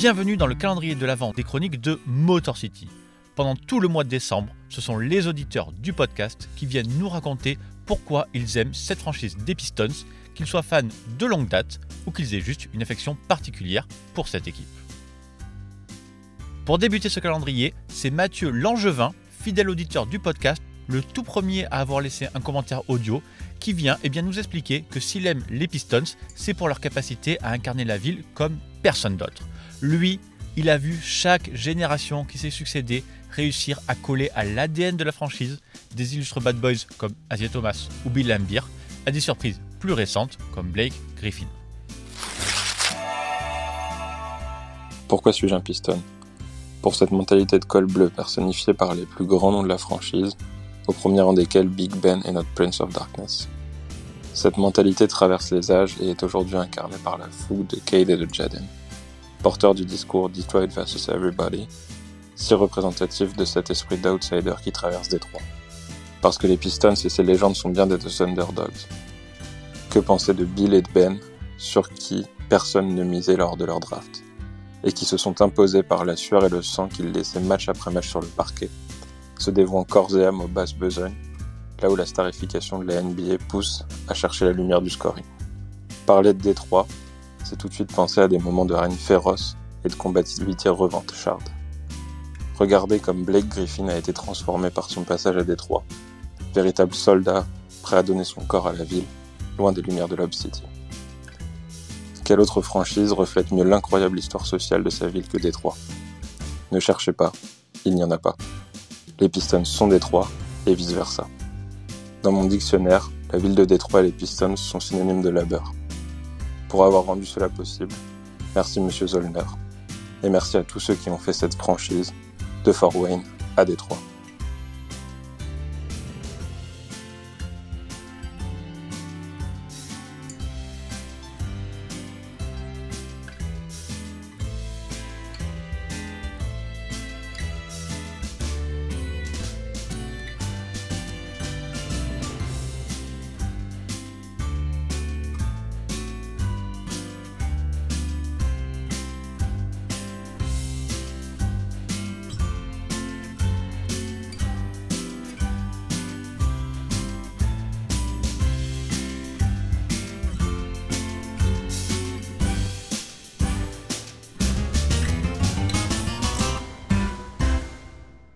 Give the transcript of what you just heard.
Bienvenue dans le calendrier de l'avant des chroniques de Motor City. Pendant tout le mois de décembre, ce sont les auditeurs du podcast qui viennent nous raconter pourquoi ils aiment cette franchise des Pistons, qu'ils soient fans de longue date ou qu'ils aient juste une affection particulière pour cette équipe. Pour débuter ce calendrier, c'est Mathieu Langevin, fidèle auditeur du podcast, le tout premier à avoir laissé un commentaire audio, qui vient eh bien, nous expliquer que s'il aime les Pistons, c'est pour leur capacité à incarner la ville comme personne d'autre. Lui, il a vu chaque génération qui s'est succédée réussir à coller à l'ADN de la franchise des illustres bad boys comme Asia Thomas ou Bill Lambier, à des surprises plus récentes comme Blake Griffin. Pourquoi suis-je un piston? Pour cette mentalité de col bleu personnifiée par les plus grands noms de la franchise, au premier rang desquels Big Ben et notre Prince of Darkness. Cette mentalité traverse les âges et est aujourd'hui incarnée par la fougue de Cade et de Jaden, porteur du discours Detroit vs Everybody, si représentatif de cet esprit d'outsider qui traverse Détroit. Parce que les Pistons et ces légendes sont bien des underdogs. Que penser de Bill et de Ben, sur qui personne ne misait lors de leur draft, et qui se sont imposés par la sueur et le sang qu'ils laissaient match après match sur le parquet, se dévouant corps et âme aux basses besognes, là où la starification de la NBA pousse à chercher la lumière du scoring. Parler de Détroit, c'est tout de suite penser à des moments de règne féroce et de combativité revancharde. Regardez comme Blake Griffin a été transformé par son passage à Détroit, véritable soldat prêt à donner son corps à la ville, loin des lumières de Lob City. Quelle autre franchise reflète mieux l'incroyable histoire sociale de sa ville que Détroit? Ne cherchez pas, il n'y en a pas les Pistons sont Détroit et vice-versa. Dans mon dictionnaire, la ville de Détroit et les Pistons sont synonymes de labeur. Pour avoir rendu cela possible, merci Monsieur Zollner. Et merci à tous ceux qui ont fait cette franchise de Fort Wayne à Détroit.